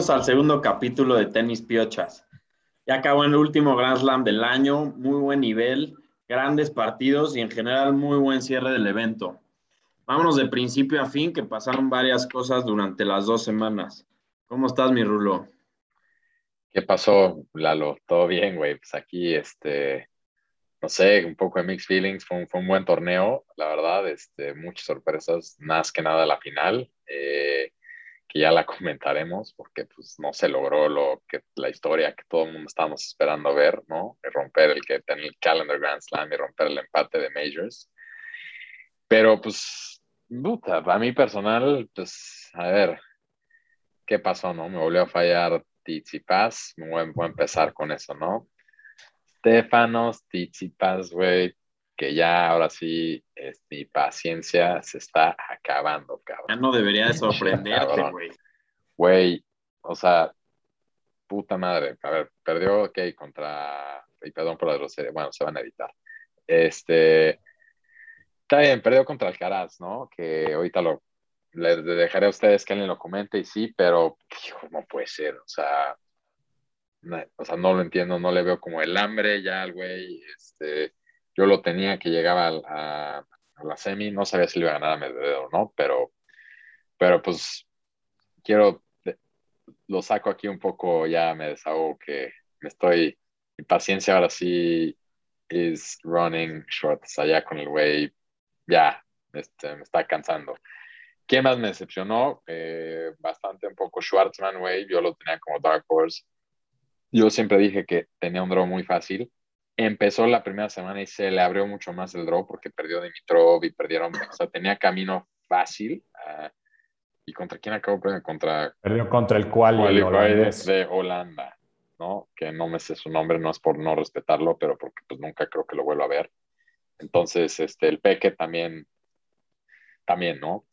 Bienvenidos al segundo capítulo de Tenis Piochas. Ya acabó el último Grand Slam del año, muy buen nivel, grandes partidos y en general muy buen cierre del evento. Vámonos de principio a fin, que pasaron varias cosas durante las dos semanas. ¿Cómo estás, mi Rulo? ¿Qué pasó, Lalo? ¿Todo bien, güey? Pues aquí, este, no sé, un poco de mixed feelings. Fue un, fue un buen torneo, la verdad. Este, muchas sorpresas, más que nada la final, eh, que ya la comentaremos, porque pues no se logró lo que la historia que todo el mundo estábamos esperando ver, ¿no? De romper el que tenía el calendar Grand Slam y romper el empate de Majors. Pero pues, puta, a mí personal, pues, a ver, ¿qué pasó, no? Me volvió a fallar Tsitsipas, voy, voy a empezar con eso, ¿no? Stefanos Tsitsipas, güey, que ya ahora sí es, mi paciencia se está acabando, Ya cabrón. no debería de sorprenderte, güey. Güey, o sea, puta madre. A ver, perdió, ok, contra, y perdón por la grosería, bueno, se van a editar. Este, está bien, perdió contra Alcaraz, ¿no? Que ahorita lo, les dejaré a ustedes que alguien lo comente y sí, pero, hijo, no puede ser, o sea, no, o sea, no lo entiendo, no le veo como el hambre ya al güey, este, yo lo tenía que llegaba a, la semi, no sabía si le iba a ganar a Medvedev o no, pero, pero pues quiero, lo saco aquí un poco, ya me desahogo que me estoy, mi paciencia ahora sí is running short, o con el güey, ya, este, me está cansando. ¿Quién más me decepcionó? Eh, bastante un poco Schwartzman, güey, yo lo tenía como Dark Horse. Yo siempre dije que tenía un draw muy fácil. Empezó la primera semana y se le abrió mucho más el draw porque perdió Dimitrov y perdieron, o sea, tenía camino fácil. ah, ¿Y contra quién acabó? perdiendo? Contra Perdió contra el cual de Holanda, ¿no? Que no me sé su nombre, no es por no respetarlo, pero porque pues nunca creo que lo vuelva a ver. Entonces, este, el Peque también, también, ¿no?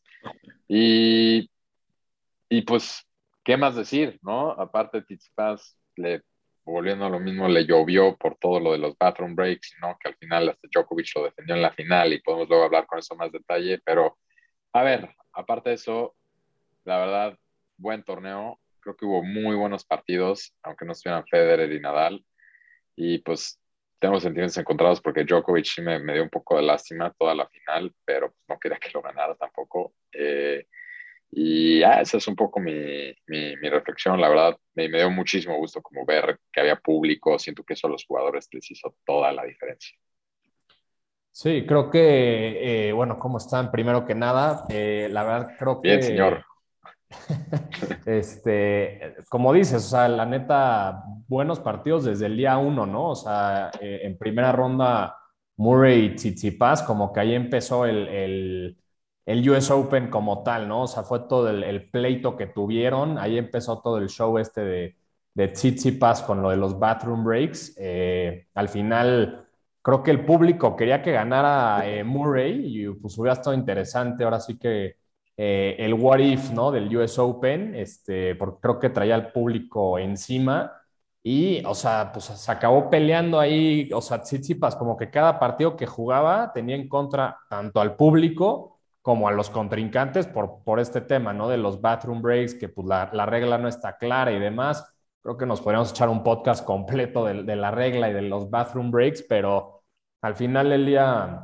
Y, y pues, ¿qué más decir, no? Aparte, Tsitsipas, le, volviendo a lo mismo, le llovió por todo lo de los bathroom breaks, ¿no? Que al final hasta Djokovic lo defendió en la final y podemos luego hablar con eso más detalle, pero, a ver, aparte de eso, la verdad, buen torneo. Creo que hubo muy buenos partidos, aunque no estuvieran Federer y Nadal. Y pues tengo sentimientos encontrados porque Djokovic sí me, me dio un poco de lástima toda la final, pero pues, no quería que lo ganara tampoco. Eh, y ah, esa es un poco mi, mi, mi reflexión. La verdad, me, me dio muchísimo gusto como ver que había público. Siento que eso a los jugadores les hizo toda la diferencia. Sí, creo que, eh, bueno, ¿cómo están? Primero que nada, eh, la verdad creo que... Bien, señor. Este, como dices, o sea, la neta, buenos partidos desde el día uno, ¿no? O sea, eh, en primera ronda, Murray y Tsitsipas, como que ahí empezó el, el, el US Open como tal, ¿no? O sea, fue todo el, pleito que tuvieron, ahí empezó todo el show este de, de Tsitsipas con lo de los bathroom breaks. Eh, al final, creo que el público quería que ganara eh, Murray y pues hubiera estado interesante, ahora sí que eh, el what if, ¿no? Del US Open, este, porque creo que traía al público encima y, o sea, pues se acabó peleando ahí, o sea, Tsitsipas, como que cada partido que jugaba tenía en contra tanto al público como a los contrincantes por, por este tema, ¿no? De los bathroom breaks, que pues la, la regla no está clara y demás. Creo que nos podríamos echar un podcast completo de, la regla y de los bathroom breaks, pero al final del día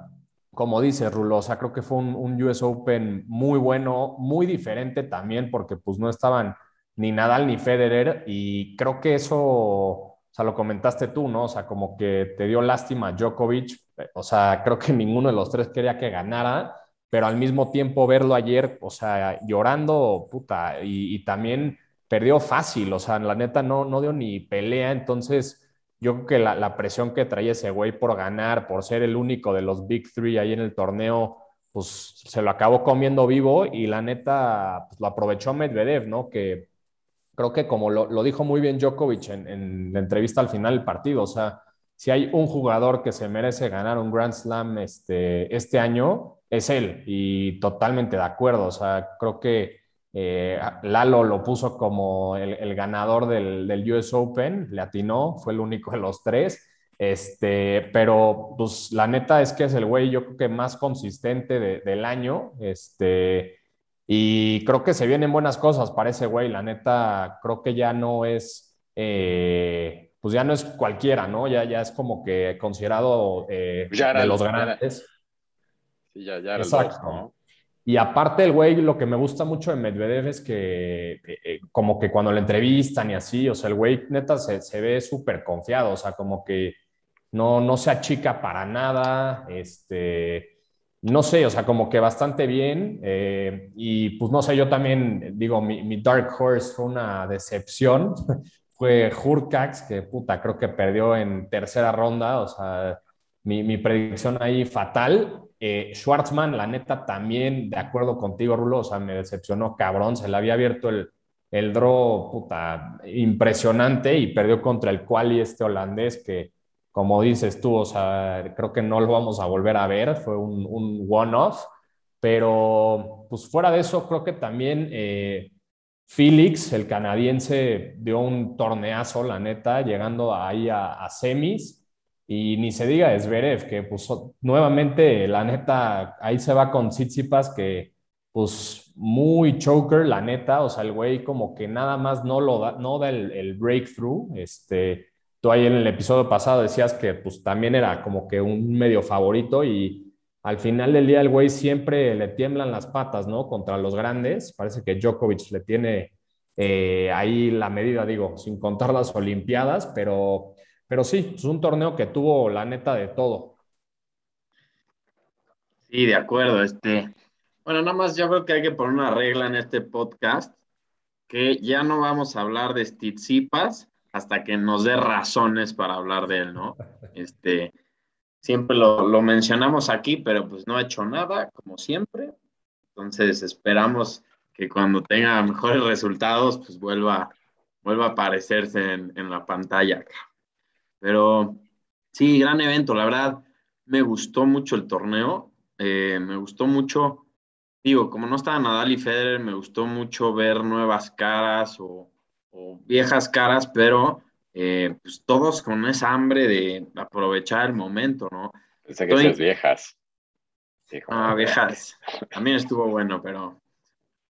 como dice Rulo, o sea, creo que fue un, un, US Open muy bueno, muy diferente también, porque pues no estaban ni Nadal ni Federer, y creo que eso, o sea, lo comentaste tú, ¿no? O sea, como que te dio lástima Djokovic, o sea, creo que ninguno de los tres quería que ganara, pero al mismo tiempo verlo ayer, o sea, llorando, puta, y, también perdió fácil, o sea, la neta no, no dio ni pelea, entonces yo creo que la, presión que traía ese güey por ganar, por ser el único de los Big Three ahí en el torneo, pues se lo acabó comiendo vivo y la neta pues, lo aprovechó Medvedev, ¿no? Que creo que como lo, lo dijo muy bien Djokovic en, en, la entrevista al final del partido, o sea, si hay un jugador que se merece ganar un Grand Slam este, este año, es él y totalmente de acuerdo. O sea, creo que eh, Lalo lo puso como el, el ganador del, del, US Open, le atinó, fue el único de los tres. Este, pero pues la neta es que es el güey, yo creo que más consistente de, del año. Este, y creo que se vienen buenas cosas para ese güey. La neta, creo que ya no es, eh, pues ya no es cualquiera, ¿no? Ya, ya es como que considerado eh, de los grandes. Sí, ya, ya era Exacto. el dos, ¿no? Y aparte el güey, lo que me gusta mucho de Medvedev es que eh, como que cuando lo entrevistan y así, o sea, el güey neta se, se ve súper confiado, o sea, como que no, no se achica para nada, este, no sé, o sea, como que bastante bien. Eh, y pues no sé, yo también digo, mi, mi, Dark Horse fue una decepción. fue Hurcax, que puta, creo que perdió en tercera ronda, o sea, mi, mi predicción ahí fatal. Eh, Schwartzman, la neta, también, de acuerdo contigo, Rulo, o sea, me decepcionó cabrón, se le había abierto el, el draw, puta, impresionante y perdió contra el quali este holandés que, como dices tú, o sea, creo que no lo vamos a volver a ver, fue un, un one-off, pero pues fuera de eso, creo que también eh, Felix, el canadiense, dio un torneazo, la neta, llegando ahí a, a semis. Y ni se diga Zverev, que pues nuevamente, la neta, ahí se va con Tsitsipas, que pues muy choker, la neta, o sea, el güey como que nada más no lo da, no da el, el, breakthrough, este, tú ahí en el episodio pasado decías que pues también era como que un medio favorito y al final del día el güey siempre le tiemblan las patas, ¿no? Contra los grandes, parece que Djokovic le tiene eh, ahí la medida, digo, sin contar las Olimpiadas, pero pero sí, es un torneo que tuvo la neta de todo. Sí, de acuerdo. Este, bueno, nada más yo creo que hay que poner una regla en este podcast, que ya no vamos a hablar de Stitsipas hasta que nos dé razones para hablar de él, ¿no? Este, siempre lo, lo mencionamos aquí, pero pues no ha hecho nada, como siempre. Entonces esperamos que cuando tenga mejores resultados, pues vuelva, vuelva a aparecerse en, en la pantalla. Pero sí, gran evento, la verdad, me gustó mucho el torneo, eh, me gustó mucho, digo, como no estaba Nadal y Federer, me gustó mucho ver nuevas caras o, o viejas caras, pero eh, pues todos con esa hambre de aprovechar el momento, ¿no? Pensé que Estoy... viejas. Sí, ah, viejas. También estuvo bueno, pero,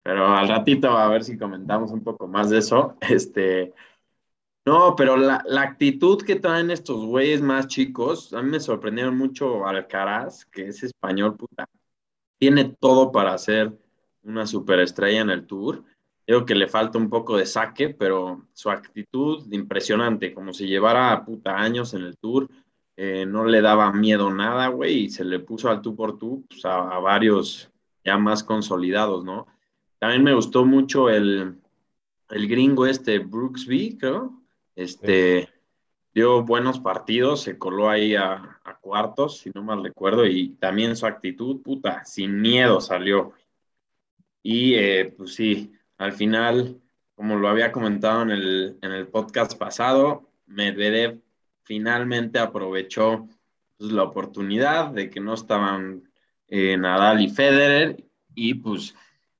pero al ratito a ver si comentamos un poco más de eso. Este, no, pero la, la, actitud que traen estos güeyes más chicos, a mí me sorprendieron mucho Alcaraz, que es español, puta. Tiene todo para ser una superestrella en el tour. Creo que le falta un poco de saque, pero su actitud impresionante, como si llevara puta años en el tour, eh, no le daba miedo nada, güey, y se le puso al tú por tú pues, a, varios ya más consolidados, ¿no? También me gustó mucho el, el gringo este, Brooksby, creo, este, dio buenos partidos, se coló ahí a, a, cuartos, si no mal recuerdo, y también su actitud, puta, sin miedo salió. Y eh, pues sí, al final, como lo había comentado en el, en el podcast pasado, Medvedev finalmente aprovechó pues, la oportunidad de que no estaban eh, Nadal y Federer, y pues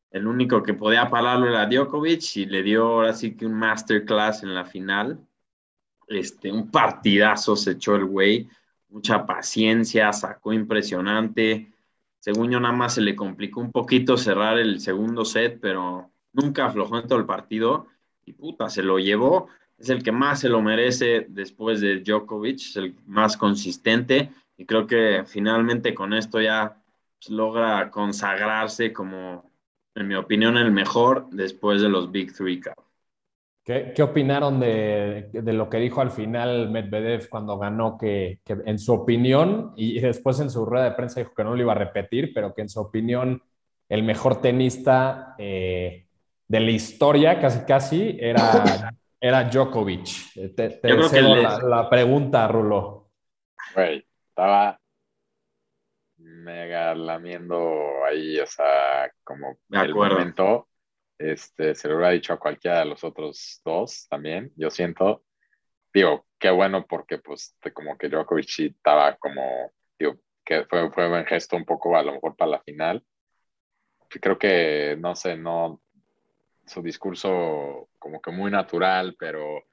el único que podía pararlo era Djokovic, y le dio ahora sí que un masterclass en la final este, un partidazo se echó el güey, mucha paciencia, sacó impresionante. Según yo, nada más se le complicó un poquito cerrar el segundo set, pero nunca aflojó en todo el partido y puta, se lo llevó. Es el que más se lo merece después de Djokovic, es el más consistente y creo que finalmente con esto ya pues, logra consagrarse como, en mi opinión, el mejor después de los Big Three. Cabrón. ¿Qué, ¿Qué, opinaron de, de, lo que dijo al final Medvedev cuando ganó? Que, que, en su opinión, y después en su rueda de prensa dijo que no lo iba a repetir, pero que en su opinión el mejor tenista eh, de la historia, casi casi, era, era Djokovic. Te, te cedo les... la, la, pregunta, Rulo. Güey, estaba mega lamiendo ahí, o sea, como de el momento este, se lo hubiera dicho a cualquiera de los otros dos también, yo siento. Digo, qué bueno porque pues como que Djokovic estaba como, digo, que fue, fue buen gesto un poco a lo mejor para la final. Creo que, no sé, no, su discurso como que muy natural, pero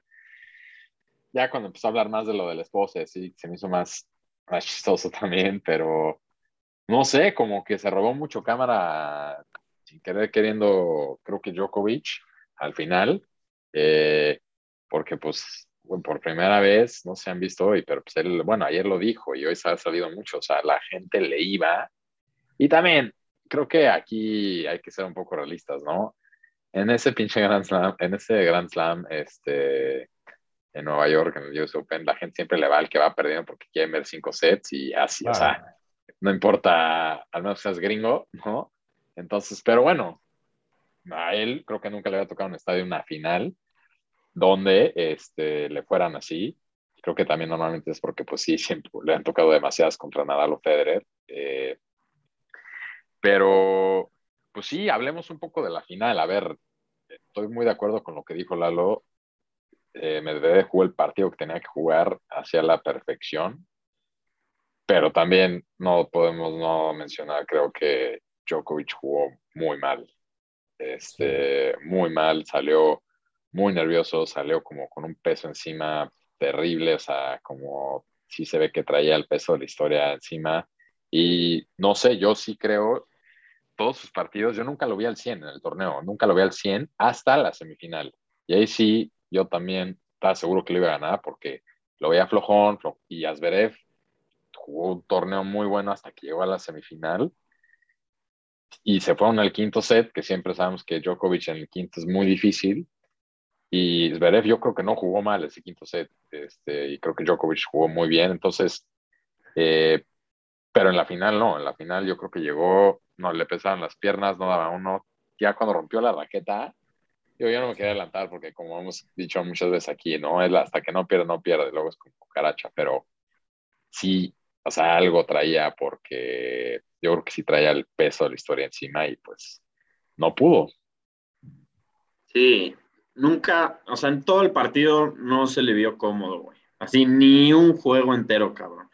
ya cuando empezó a hablar más de lo del esposo, sí, se me hizo más, más chistoso también, pero no sé, como que se robó mucho cámara sin querer queriendo, creo que Djokovic al final, eh, porque pues por primera vez no se han visto hoy, pero pues él, bueno, ayer lo dijo y hoy se ha salido mucho, o sea, la gente le iba. Y también creo que aquí hay que ser un poco realistas, ¿no? En ese pinche Grand Slam, en ese Grand Slam, este, en Nueva York, en el US Open, la gente siempre le va al que va perdiendo porque quiere ver cinco sets y así, o sea, no importa, al menos seas gringo, ¿no? Entonces, pero bueno, a él creo que nunca le había tocado un estadio una final donde este, le fueran así. Creo que también normalmente es porque, pues sí, siempre le han tocado demasiadas contra Nadal o Federer. Eh, pero, pues sí, hablemos un poco de la final. A ver, estoy muy de acuerdo con lo que dijo Lalo. Eh, Medvedev jugó el partido que tenía que jugar hacia la perfección, pero también no podemos no mencionar, creo que Djokovic jugó muy mal. Este, muy mal, salió muy nervioso, salió como con un peso encima terrible, o sea, como sí se ve que traía el peso de la historia encima. Y no sé, yo sí creo, todos sus partidos, yo nunca lo vi al 100 en el torneo, nunca lo vi al 100 hasta la semifinal. Y ahí sí, yo también estaba seguro que lo iba a ganar porque lo veía flojón, y Asberev jugó un torneo muy bueno hasta que llegó a la semifinal y se fueron al quinto set, que siempre sabemos que Djokovic en el quinto es muy difícil. Y Zverev yo creo que no jugó mal ese quinto set, este, y creo que Djokovic jugó muy bien. Entonces, eh, pero en la final no, en la final yo creo que llegó, no le pesaban las piernas, no daba uno. Ya cuando rompió la raqueta, yo ya no me quería adelantar porque como hemos dicho muchas veces aquí, ¿no? Es hasta que no pierde, no pierde, luego es como cucaracha, pero sí, o sea, algo traía porque yo creo que sí traía el peso de la historia encima y pues no pudo. Sí, nunca, o sea, en todo el partido no se le vio cómodo, güey. Así, ni un juego entero, cabrón.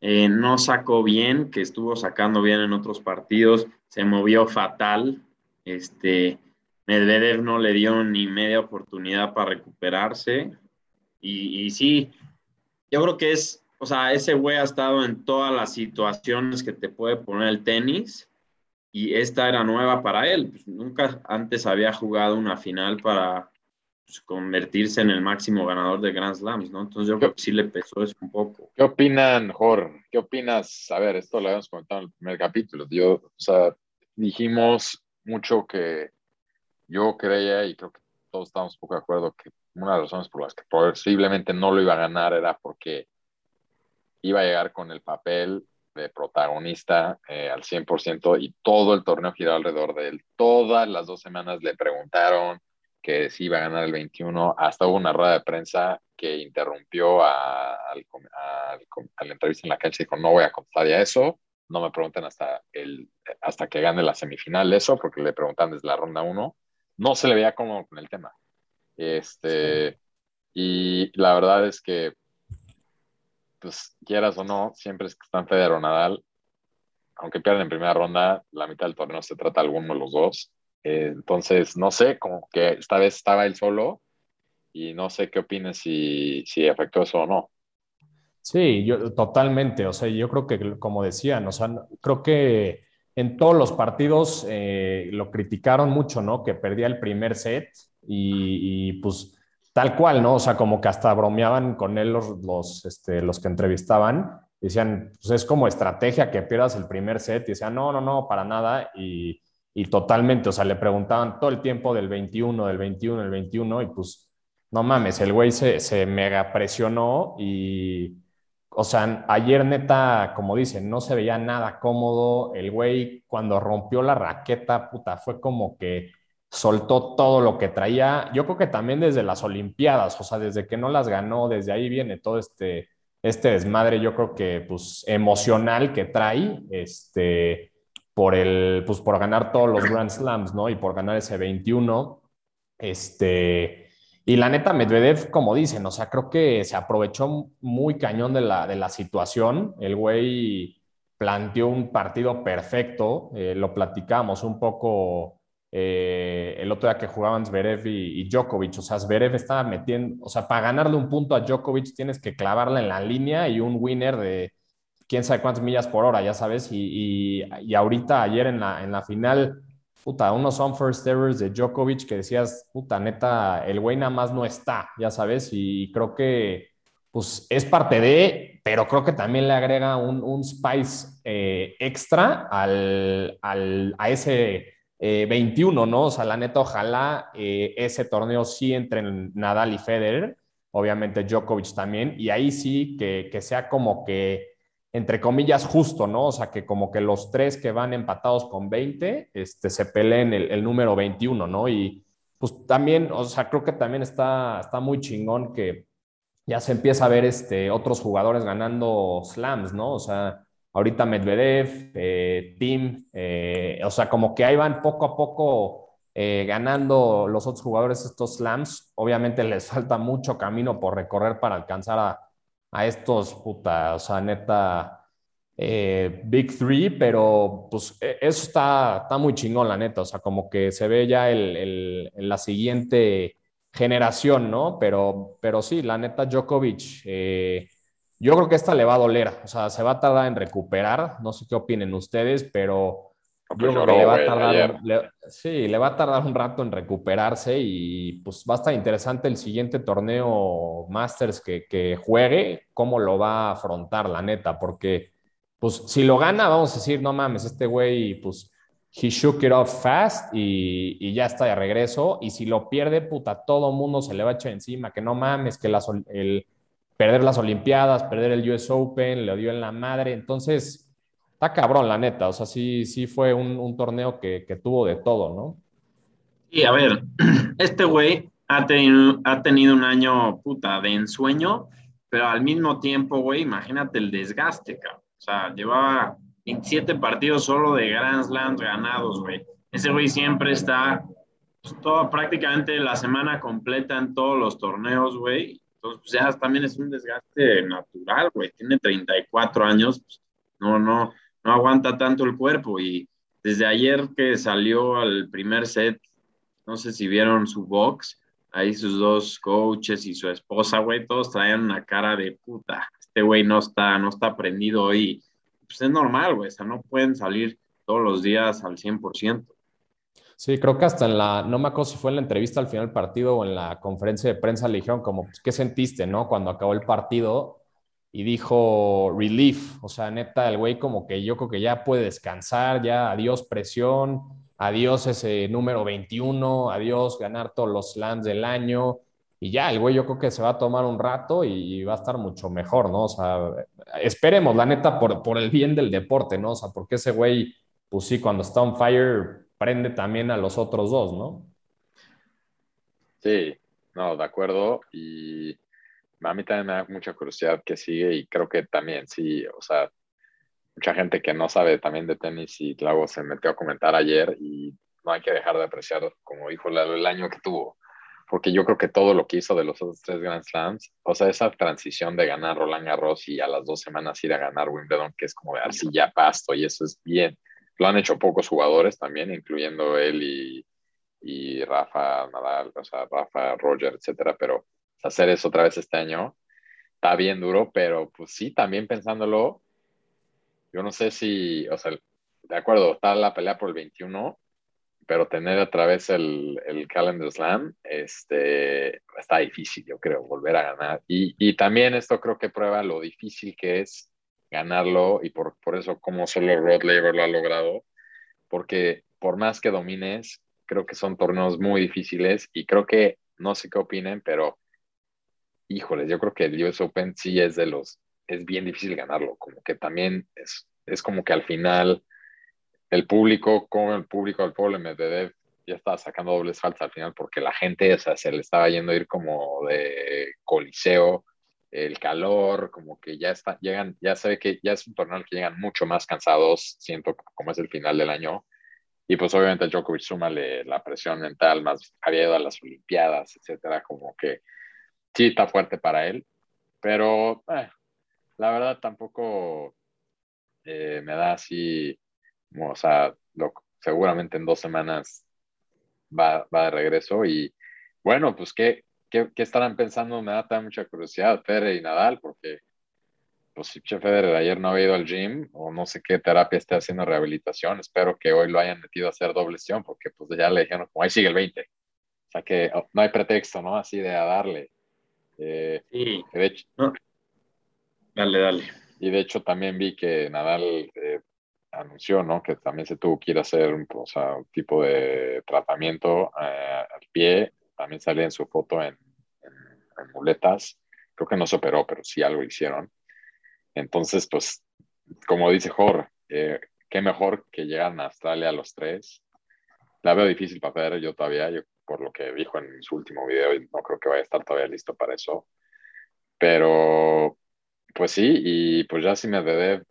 Eh, no sacó bien, que estuvo sacando bien en otros partidos, se movió fatal. Este, Medvedev no le dio ni media oportunidad para recuperarse. Y, y sí, yo creo que es o sea, ese güey ha estado en todas las situaciones que te puede poner el tenis y esta era nueva para él. Pues, nunca antes había jugado una final para pues, convertirse en el máximo ganador de Grand Slams, ¿no? Entonces yo creo que sí le pesó eso un poco. ¿Qué opinan, Jor? ¿Qué opinas? A ver, esto lo habíamos comentado en el primer capítulo. Yo, o sea, dijimos mucho que yo creía y creo que todos estamos un poco de acuerdo que una de las razones por las que posiblemente no lo iba a ganar era porque iba a llegar con el papel de protagonista eh, al 100% y todo el torneo giró alrededor de él. Todas las dos semanas le preguntaron que si iba a ganar el 21, hasta hubo una rueda de prensa que interrumpió a, la entrevista en la cancha y dijo, no voy a contestar ya eso, no me pregunten hasta, el, hasta que gane la semifinal eso, porque le preguntan desde la ronda 1. No se le veía cómodo con el tema. Este, Y la verdad es que pues quieras o no, siempre es que están Federer o Nadal, aunque pierden en primera ronda, la mitad del torneo se trata alguno de los dos. Eh, entonces, no sé, como que esta vez estaba él solo y no sé qué opines si, si afectó eso o no. Sí, yo totalmente. O sea, yo creo que, como decían, o sea, creo que en todos los partidos eh, lo criticaron mucho, ¿no? Que perdía el primer set y, y pues Tal cual, ¿no? O sea, como que hasta bromeaban con él los, los, este, los que entrevistaban. Decían, pues es como estrategia que pierdas el primer set. Y decían, no, no, no, para nada. Y, y totalmente, o sea, le preguntaban todo el tiempo del 21, del 21, del 21. Y pues, no mames, el güey se, se mega presionó y, o sea, ayer neta, como dicen, no se veía nada cómodo. El güey, cuando rompió la raqueta, puta, fue como que soltó todo lo que traía. Yo creo que también desde las Olimpiadas, o sea, desde que no las ganó, desde ahí viene todo este, este desmadre, yo creo que pues emocional que trae, este, por el, pues por ganar todos los Grand Slams, ¿no? Y por ganar ese 21, este, y la neta Medvedev, como dicen, o sea, creo que se aprovechó muy cañón de la, de la situación, el güey planteó un partido perfecto, eh, lo platicamos un poco eh, el otro día que jugaban Zverev y, Djokovic, o sea, Zverev estaba metiendo, o sea, para ganarle un punto a Djokovic tienes que clavarla en la línea y un winner de quién sabe cuántas millas por hora, ya sabes, y, y, ahorita ayer en la, en la final puta, unos first errors de Djokovic que decías, puta, neta, el güey nada más no está, ya sabes, y creo que pues es parte de, pero creo que también le agrega un, un spice eh, extra al, al, a ese eh, 21, ¿no? O sea, la neta, ojalá eh, ese torneo sí entre Nadal y Federer, obviamente Djokovic también, y ahí sí que, que sea como que entre comillas, justo, ¿no? O sea, que como que los tres que van empatados con 20, este, se peleen el, el, número 21, ¿no? Y pues también, o sea, creo que también está, está muy chingón que ya se empieza a ver este, otros jugadores ganando slams, ¿no? O sea, ahorita Medvedev, eh, Tim, eh, o sea, como que ahí van poco a poco eh, ganando los otros jugadores estos slams. Obviamente les falta mucho camino por recorrer para alcanzar a a estos, puta, o sea, neta, Big Three, pero pues e, eso está, está muy chingón, la neta, o sea, como que se ve ya el, la siguiente generación, ¿no? Pero, pero sí, la neta, Djokovic, yo creo que esta le va a doler, o sea, se va a tardar en recuperar, no sé qué opinen ustedes, pero yo creo que le va a tardar, le, sí, le va a tardar un rato en recuperarse y pues va a estar interesante el siguiente torneo Masters que, que juegue, cómo lo va a afrontar, la neta, porque pues si lo gana, vamos a decir, no mames, este güey, pues he shook it off fast y, y, ya está de regreso. Y si lo pierde, puta, todo mundo se le va a echar encima, que no mames, que las, el perder las Olimpiadas, perder el US Open, le dio en la madre. Entonces, está cabrón, la neta. O sea, sí, sí fue un, torneo que, tuvo de todo, ¿no? Y a ver, este güey ha tenido, ha tenido un año puta de ensueño, pero al mismo tiempo, güey, imagínate el desgaste, cabrón. O sea, llevaba 27 partidos solo de Grand Slam ganados, güey. Ese güey siempre está pues, toda, prácticamente la semana completa en todos los torneos, güey. Entonces, pues ya también es un desgaste natural, güey. Tiene 34 años, pues, no, no, no aguanta tanto el cuerpo y desde ayer que salió al primer set, no sé si vieron su box, ahí sus dos coaches y su esposa, güey, todos traían una cara de puta, este güey no está, no está prendido hoy. Pues es normal, güey, o sea, no pueden salir todos los días al 100%. Sí, creo que hasta en la, no me acuerdo si fue en la entrevista al final del partido o en la conferencia de prensa le dijeron como, pues, ¿qué sentiste, no? Cuando acabó el partido y dijo relief, o sea, neta, el güey como que yo creo que ya puede descansar, ya adiós presión, adiós ese número 21, adiós ganar todos los slams del año, y ya, el güey yo creo que se va a tomar un rato y va a estar mucho mejor, ¿no? O sea, esperemos, la neta, por, por el bien del deporte, ¿no? O sea, porque ese güey, pues sí, cuando está on fire, prende también a los otros dos, ¿no? Sí, no, de acuerdo, y a mí también me da mucha curiosidad que sigue y creo que también sí, o sea, mucha gente que no sabe también de tenis y luego se metió a comentar ayer y no hay que dejar de apreciar, como dijo el año que tuvo, porque yo creo que todo lo que hizo de los otros tres Grand Slams, o sea, esa transición de ganar Roland Garros y a las dos semanas ir a ganar Wimbledon, que es como de arcilla pasto y eso es bien. Lo han hecho pocos jugadores también, incluyendo él y, y Rafa Nadal, o sea, Rafa, Roger, etcétera, pero hacer eso otra vez este año. Está bien duro, pero pues sí, también pensándolo, yo no sé si, o sea, de acuerdo, está la pelea por el 21, pero tener otra vez el, el Calendar Slam, este, está difícil, yo creo, volver a ganar. Y, y también esto creo que prueba lo difícil que es ganarlo y por, por eso como solo Rod Laver lo ha logrado, porque por más que domines, creo que son torneos muy difíciles y creo que, no sé qué opinen, pero híjoles, yo creo que el US Open sí es de los, es bien difícil ganarlo, como que también es, es como que al final el público, como el público al pueblo Medvedev ya estaba sacando dobles faltas al final porque la gente, o se le estaba yendo a ir como de coliseo, el calor, como que ya está, llegan, ya se que ya es un torneo que llegan mucho más cansados, siento como es el final del año. Y pues obviamente Djokovic súmale la presión mental, más había ido a las Olimpiadas, etcétera, como que sí está fuerte para él, pero eh, la verdad tampoco, eh, me da así, como, o sea, lo- seguramente en dos semanas va, va de regreso y bueno, pues ¿qué, qué, qué estarán pensando? Me da también mucha curiosidad Federer y Nadal porque pues si Federer ayer no había ido al gym o no sé qué terapia esté haciendo rehabilitación, espero que hoy lo hayan metido a hacer doble sesión porque pues ya le dijeron como ahí sigue el 20. O sea que oh, no hay pretexto, ¿no? Así de a darle. Eh, Sí, de hecho, dale, dale. y de hecho también vi que Nadal eh, anunció, ¿no? Que también se tuvo que ir a hacer un, o sea, un tipo de tratamiento eh, al pie. También sale en su foto en, en- en muletas. Creo que no se operó, pero sí algo hicieron. Entonces, pues, como dice Jorge, eh, qué mejor que llegan a Australia los tres. La veo difícil para Federer, yo todavía, yo, por lo que dijo en su último video, y no creo que vaya a estar todavía listo para eso. Pero, pues sí, y pues ya si Medvedev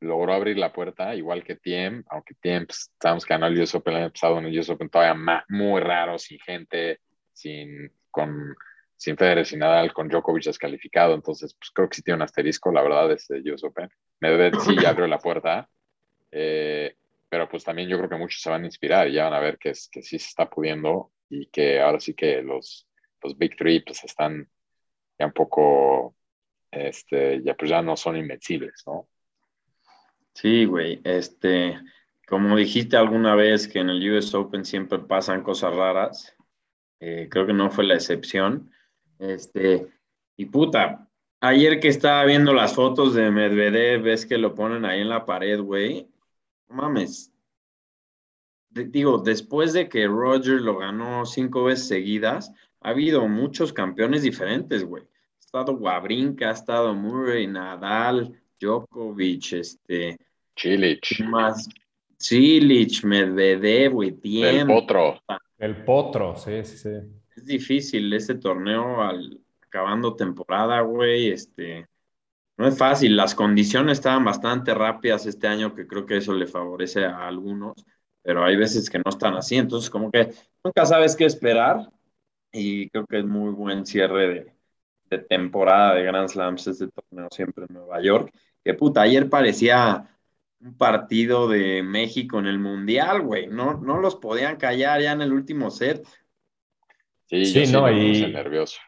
logró abrir la puerta, igual que Tiem, aunque Tiem, pues, sabemos que ganó el US Open el año pasado, en el US Open todavía ma- muy raro, sin gente, sin, con, sin Federer, sin Nadal, con Djokovic descalificado, entonces pues creo que sí tiene un asterisco, la verdad, este US Open. Medvedev sí ya abrió la puerta, eh, pero pues también yo creo que muchos se van a inspirar y ya van a ver que, es, que sí se está pudiendo y que ahora sí que los, los Big Three pues están ya un poco, este, ya pues ya no son invencibles, ¿no? Sí, güey. Este, como dijiste alguna vez que en el US Open siempre pasan cosas raras, eh, creo que no fue la excepción. Este, y puta, ayer que estaba viendo las fotos de Medvedev, ves que lo ponen ahí en la pared, güey. No Mames. De- digo, después de que Roger lo ganó cinco veces seguidas, ha habido muchos campeones diferentes, güey. Ha estado Wawrinka, ha estado Murray, Nadal, Djokovic, este, Chilich, ¿quién más? Cilic, Medvedev, güey. Potro. El potro, sí, sí, sí. Es difícil este torneo al acabando temporada, güey, este, no es fácil. Las condiciones estaban bastante rápidas este año, que creo que eso le favorece a algunos, pero hay veces que no están así, entonces como que nunca sabes qué esperar y creo que es muy buen cierre de, de temporada de Grand Slams este torneo siempre en Nueva York. Que puta, ayer parecía un partido de México en el Mundial, güey, no, no los podían callar ya en el último set. Sí, Sí, yo sí no, me y- puse nervioso.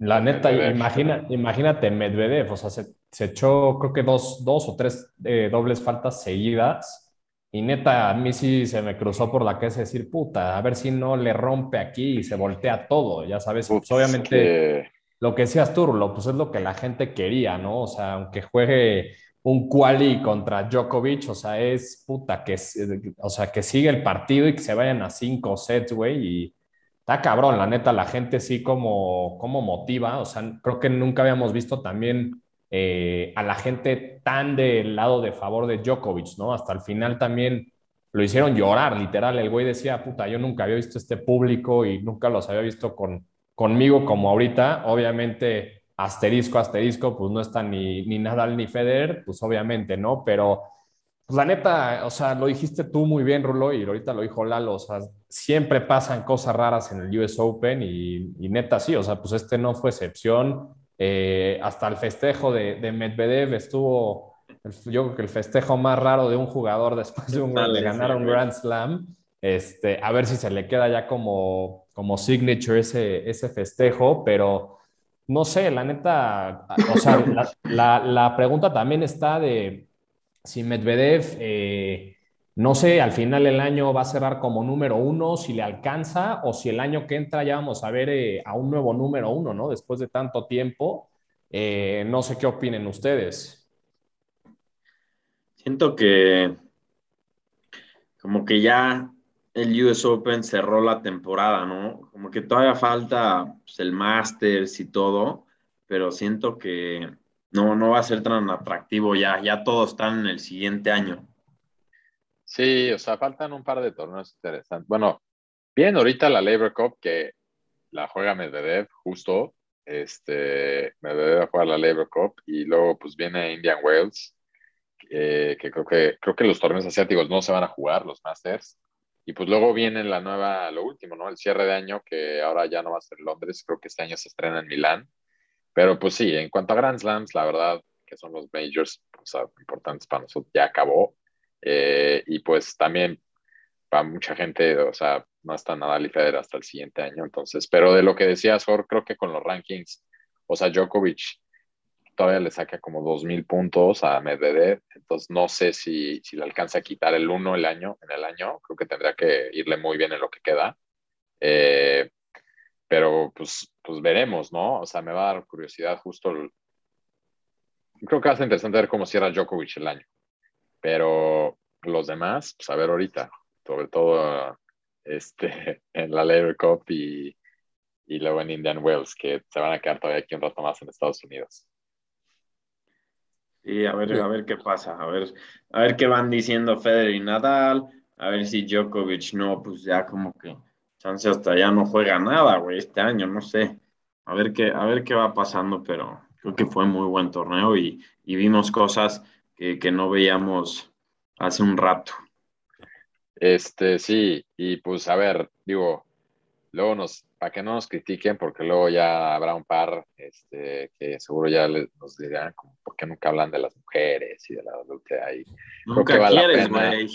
La neta, Medvedev. imagina, imagínate Medvedev, o sea, se, se echó creo que dos, dos o tres eh, dobles faltas seguidas y neta, a mí sí se me cruzó por la cabeza decir, puta, a ver si no le rompe aquí y se voltea todo, ya sabes, pues, obviamente que- lo que decías tú, Rulo, pues es lo que la gente quería, ¿no? O sea, aunque juegue un quali contra Djokovic, o sea, es puta, que, o sea, que sigue el partido y que se vayan a cinco sets, güey, y está cabrón, la neta, la gente sí como, como motiva, o sea, creo que nunca habíamos visto también eh, a la gente tan del lado de favor de Djokovic, ¿no? Hasta el final también lo hicieron llorar, literal, el güey decía, puta, yo nunca había visto este público y nunca los había visto con conmigo como ahorita, obviamente asterisco, asterisco, pues no está ni, ni Nadal ni Federer, pues obviamente, ¿no? Pero pues la neta, o sea, lo dijiste tú muy bien, Rulo, y ahorita lo dijo Lalo, o sea, siempre pasan cosas raras en el US Open y, y neta sí, o sea, pues este no fue excepción. Eh, hasta el festejo de, de Medvedev estuvo, el- yo creo que el festejo más raro de un jugador después de, un, de ganar un. Grand Slam. Este, a ver si se le queda ya como, como signature ese, ese festejo, pero no sé, la neta, o sea, la, la- la pregunta también está de si Medvedev, eh, no sé, al final el año va a cerrar como número uno, si le alcanza, o si el año que entra ya vamos a ver eh, a un nuevo número uno, ¿no? Después de tanto tiempo. Eh, no sé qué opinen ustedes. Siento que como que ya el US Open cerró la temporada, ¿no? Como que todavía falta pues, el Masters y todo, pero siento que no, no va a ser tan atractivo ya, ya todos están en el siguiente año. Sí, o sea, faltan un par de torneos interesantes. Bueno, bien, ahorita la Labor Cup que la juega Medvedev, justo. Este, Medvedev va a jugar la Labor Cup y luego pues viene Indian Wales, eh, que creo que creo que los torneos asiáticos no se van a jugar, los Masters. Y pues luego viene la nueva, lo último, ¿no? El cierre de año, que ahora ya no va a ser Londres, creo que este año se estrena en Milán. Pero pues sí, en cuanto a Grand Slams, la verdad, que son los majors sea, importantes para nosotros, ya acabó. Eh, y pues también para mucha gente, o sea, no está nada Federer hasta el siguiente año. Entonces, pero de lo que decías, Jorge, creo que con los rankings, o sea, Djokovic todavía le saca como 2.000 puntos a Medvedev, entonces no sé si, si le alcanza a quitar el 1 el año, en el año, creo que tendría que irle muy bien en lo que queda. Eh, pero pues, pues veremos, ¿no? O sea, me va a dar curiosidad justo. Creo que va a ser interesante ver cómo cierra Djokovic el año. Pero los demás, pues a ver ahorita, sobre todo este, en la Labor Cup y, y luego en Indian Wells, que se van a quedar todavía aquí un rato más en Estados Unidos. Y a ver, a ver qué pasa, a ver, a ver qué van diciendo Federer y Nadal, a ver si Djokovic no, pues ya como que chance hasta ya no juega nada, güey, este año, no sé. A ver qué, a ver qué va pasando, pero creo que fue muy buen torneo y, vimos cosas que, que, no veíamos hace un rato. Este, sí, y pues a ver, digo, luego nos, para que no nos critiquen, porque luego ya habrá un par este, que seguro ya nos dirán, como, ¿por qué nunca hablan de las mujeres y de la adultera? Y nunca creo que quieres, güey.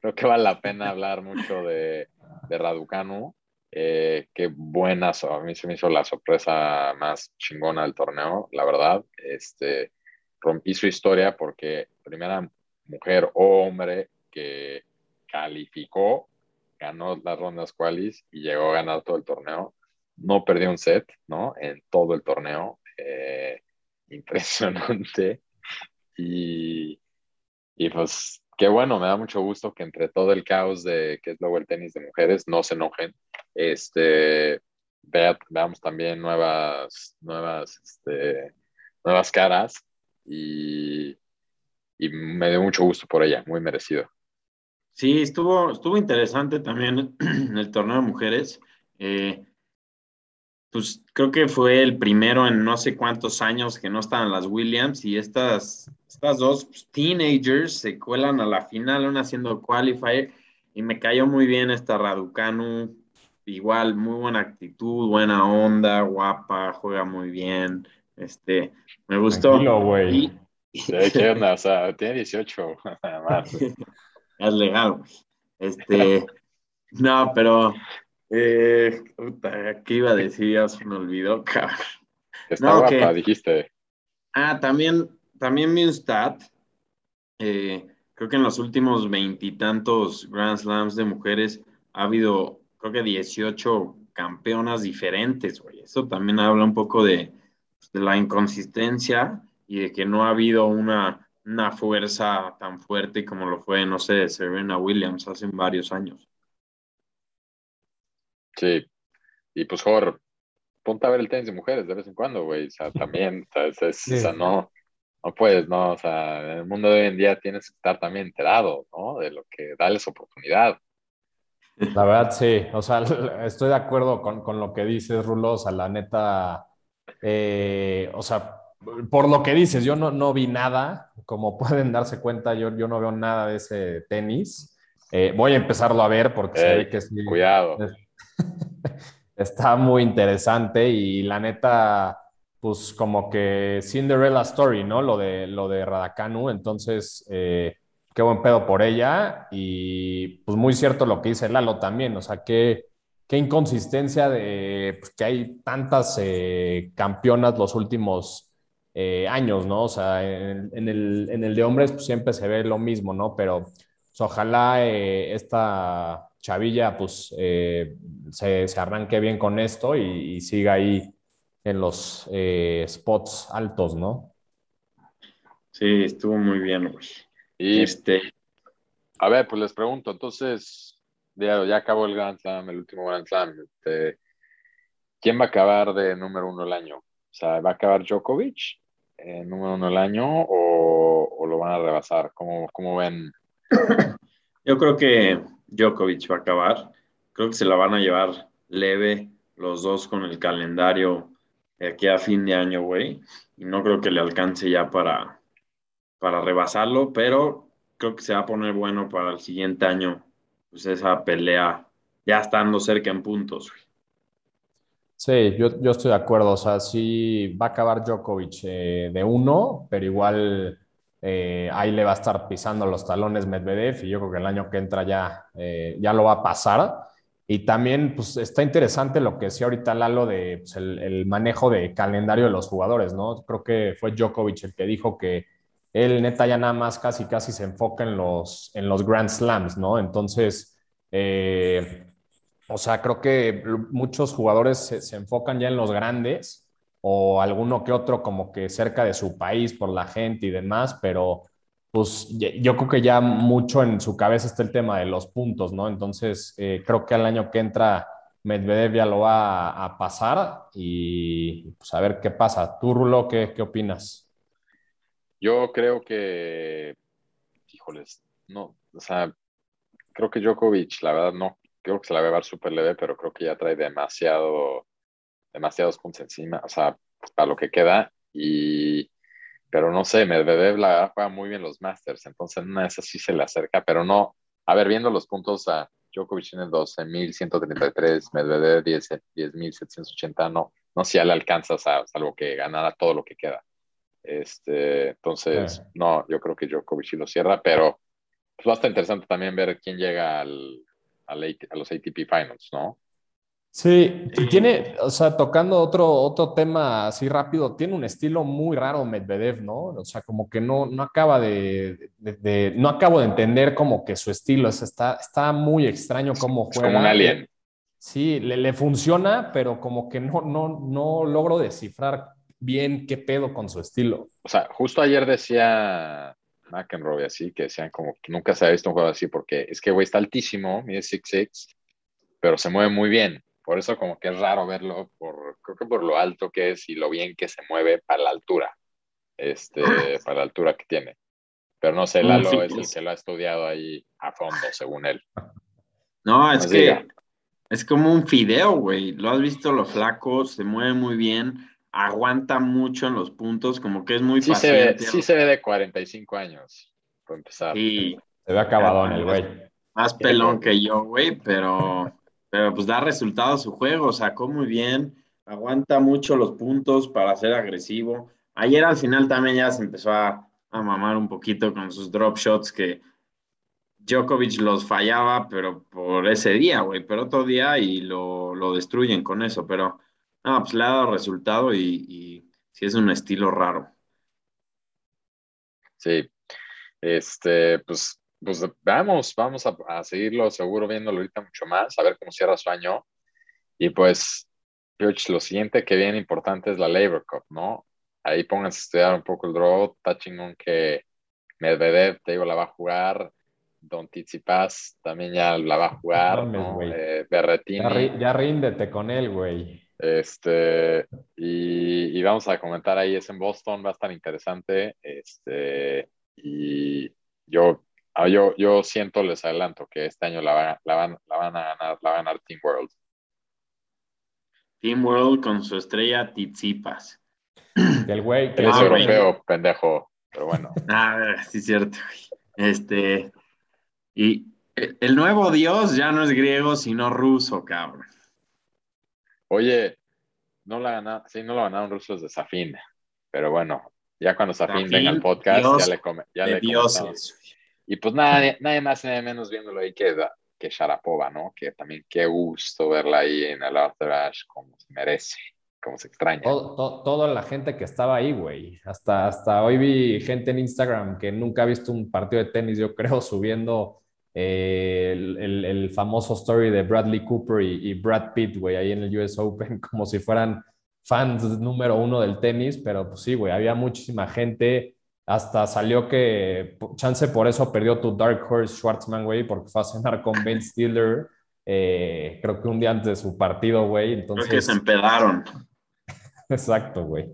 Creo que vale la pena hablar mucho de, de Raducanu. Eh, qué buena, a mí se me hizo la sorpresa más chingona del torneo, la verdad. Este, rompí su historia porque primera mujer o hombre que calificó, ganó las rondas qualis y llegó a ganar todo el torneo. No perdió un set, ¿no? En todo el torneo. Eh, impresionante. Y, y pues qué bueno, me da mucho gusto que entre todo el caos de que es luego el tenis de mujeres no se enojen. Este, veamos también nuevas, nuevas, este, nuevas caras y, y, me dio mucho gusto por ella, muy merecido. Sí, estuvo, estuvo interesante también el torneo de mujeres. Eh, pues creo que fue el primero en no sé cuántos años que no estaban las Williams y estas, estas dos pues, teenagers se cuelan a la final, una haciendo qualifier y me cayó muy bien esta Raducanu, igual muy buena actitud, buena onda, guapa, juega muy bien, este, me gustó. güey. ¿Qué onda? O sea, tiene 18, nada más. es legal, güey. Este, no, pero eh, ¿qué iba a decir? Ya se me olvidó, cabrón. Está guapa, dijiste. Ah, también, también vi un stat. Eh, creo que en los últimos veintitantos Grand Slams de mujeres ha habido, creo que 18 campeonas diferentes, güey. Eso también habla un poco de, pues, de, la inconsistencia y de que no ha habido una, una fuerza tan fuerte como lo fue, no sé, Serena Williams hace varios años. Sí, y pues, Jorge, ponte a ver el tenis de mujeres de vez en cuando, güey. O sea, también, o sea, no, no puedes, ¿no? O sea, en el mundo de hoy en día tienes que estar también enterado, ¿no? De lo que dales oportunidad. La verdad, sí. O sea, estoy de acuerdo con, con lo que dices, Rulo. O sea, la neta, eh, o sea, por lo que dices, yo no, no vi nada. Como pueden darse cuenta, yo, yo no veo nada de ese tenis. Eh, voy a empezarlo a ver porque se ve que sí. Cuidado. Está muy interesante y la neta, pues como que Cinderella Story, ¿no? Lo de, lo de Radakanu, entonces, eh, qué buen pedo por ella y pues muy cierto lo que dice Lalo también, o sea, qué, qué inconsistencia de pues, que hay tantas eh, campeonas los últimos eh, años, ¿no? O sea, en, el, en, el, de hombres pues, siempre se ve lo mismo, ¿no? Pero pues, ojalá esta Chavilla pues eh, se, arranque bien con esto y, siga ahí en los eh, spots altos, ¿no? Sí, estuvo muy bien, güey. Y este, a ver, pues les pregunto, entonces, ya, ya acabó el Grand Slam, el último Grand Slam. Este, ¿Quién va a acabar de número uno el año? O sea, ¿va a acabar Djokovic en número uno el año o, lo van a rebasar? ¿Cómo, cómo ven? Yo creo que Djokovic va a acabar. Creo que se la van a llevar leve los dos con el calendario de aquí a fin de año, güey. Y no creo que le alcance ya para, para rebasarlo, pero creo que se va a poner bueno para el siguiente año, pues esa pelea ya estando cerca en puntos, güey. Sí, yo, yo estoy de acuerdo. O sea, sí va a acabar Djokovic eh, de uno, pero igual eh, ahí le va a estar pisando los talones Medvedev y yo creo que el año que entra ya, eh, ya lo va a pasar. Y también pues, está interesante lo que decía ahorita Lalo de pues, el, el manejo de calendario de los jugadores, ¿no? Creo que fue Djokovic el que dijo que él neta ya nada más casi casi se enfoca en los, en los Grand Slams, ¿no? Entonces, eh, o sea, creo que muchos jugadores se, enfocan ya en los grandes o alguno que otro como que cerca de su país por la gente y demás, pero pues yo creo que ya mucho en su cabeza está el tema de los puntos, ¿no? Entonces, eh, creo que al año que entra Medvedev ya lo va a, a pasar y pues a ver qué pasa. Tú, Rulo, ¿qué, qué opinas? Yo creo que, híjoles, no, o sea, creo que Djokovic, la verdad, no, creo que se la va a ver súper leve, pero creo que ya trae demasiado, demasiados puntos encima, o sea, para lo que queda. Y, pero no sé, Medvedev la verdad juega muy bien los Masters, entonces una de esas sí se le acerca, pero no, a ver, viendo los puntos a Djokovic tiene 12.133, Medvedev 10.780, no, no sé si ya le alcanza, o sea, salvo que ganara todo lo que queda. Este, entonces, no, yo creo que Djokovic lo cierra, pero pues va a estar interesante también ver quién llega al, al, a los ATP Finals, ¿no? Sí, y tiene, o sea, tocando otro, otro tema así rápido, tiene un estilo muy raro Medvedev, ¿no? O sea, como que no, no acaba de, de, de no acabo de entender como que su estilo, es, está, está muy extraño cómo juega. Es como un alien. Sí, le, le, funciona, pero como que no, no, no logro descifrar bien qué pedo con su estilo. O sea, justo ayer decía McEnroe así, que decían como que nunca se ha visto un juego así, porque es que, güey, está altísimo, mide 6'6", pero se mueve muy bien. Por eso como que es raro verlo, por, creo que por lo alto que es y lo bien que se mueve para la altura, este, para la altura que tiene. Pero no sé, Lalo sí, es el que lo ha estudiado ahí a fondo, según él. No, es que diga. es como un fideo, güey. Lo has visto lo flaco, se mueve muy bien, aguanta mucho en los puntos, como que es muy sí paciente. Se ve, sí se ve de 45 años, por empezar. Sí. Se ve acabado en el güey. Más pelón que yo, güey, pero pero pues da resultados su juego, sacó muy bien, aguanta mucho los puntos para ser agresivo. Ayer al final también ya se empezó a, a mamar un poquito con sus drop shots que Djokovic los fallaba, pero por ese día, güey, pero otro día y lo, lo, destruyen con eso, pero no, pues le ha dado resultado y, y sí es un estilo raro. Sí, este, pues pues vamos, vamos a, a, seguirlo seguro viéndolo ahorita mucho más, a ver cómo cierra su año. Y pues, George, lo siguiente que viene importante es la Labor Cup, ¿no? Ahí pónganse a estudiar un poco el draw, está chingón que Medvedev, te digo, la va a jugar, Don Tsitsipas también ya la va a jugar, ¿no? Eh, Berretini. Ya, ya, ríndete con él, güey. Este, y, y, vamos a comentar ahí, es en Boston, va a estar interesante, este, y yo Ah, yo, yo siento, les adelanto, que este año la, van, la, van, la van a ganar, la va a ganar Team World. Team World con su estrella Tizipas. El güey que es europeo, pendejo, pero bueno. Ah, sí, cierto. Este, y el nuevo dios ya no es griego, sino ruso, cabrón. Oye, no la ganaron, sí, no la ganaron rusos de Safin, pero bueno, ya cuando Safin, Safin venga al podcast, dios ya le come, ya le dioses. Y pues nadie, nadie más nadie menos viéndolo ahí que, que Sharapova, ¿no? Que también qué gusto verla ahí en el Arthur Ashe como se merece, como se extraña. Todo, todo, toda la gente que estaba ahí, güey. Hasta, hasta hoy vi gente en Instagram que nunca ha visto un partido de tenis, yo creo, subiendo eh, el, el, el, famoso story de Bradley Cooper y, y Brad Pitt, güey, ahí en el US Open, como si fueran fans número uno del tenis, pero pues sí, güey, había muchísima gente hasta salió que chance por eso perdió tu Dark Horse Schwartzman, güey, porque fue a cenar con Ben Stiller, eh, creo que un día antes de su partido, güey. Entonces... Creo que se empedaron. Exacto, güey.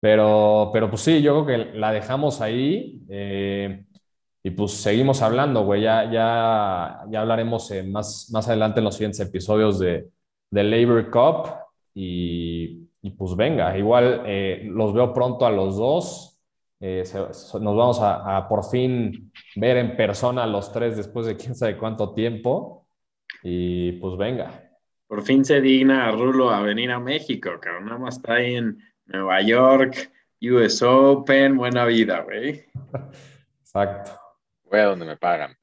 Pero, pero pues sí, yo creo que la dejamos ahí eh, y pues seguimos hablando, güey. Ya, ya, ya hablaremos más, más adelante en los siguientes episodios de, de Labor Cup y, y pues venga, igual eh, los veo pronto a los dos. Eh, se, se, nos vamos a, a, por fin ver en persona los tres después de quién sabe cuánto tiempo. Y pues venga. Por fin se digna a Rulo a venir a México, cabrón. Nada más está ahí en Nueva York, US Open, buena vida, güey. Exacto. Voy a donde me pagan.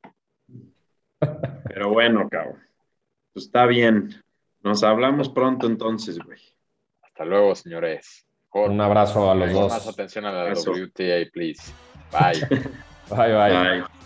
Pero bueno, cabrón. Pues está bien. Nos hablamos pronto entonces, güey. Hasta luego, señores. Un abrazo a los más dos. atención a la Eso. WTA, please. Bye. Bye, bye. Bye.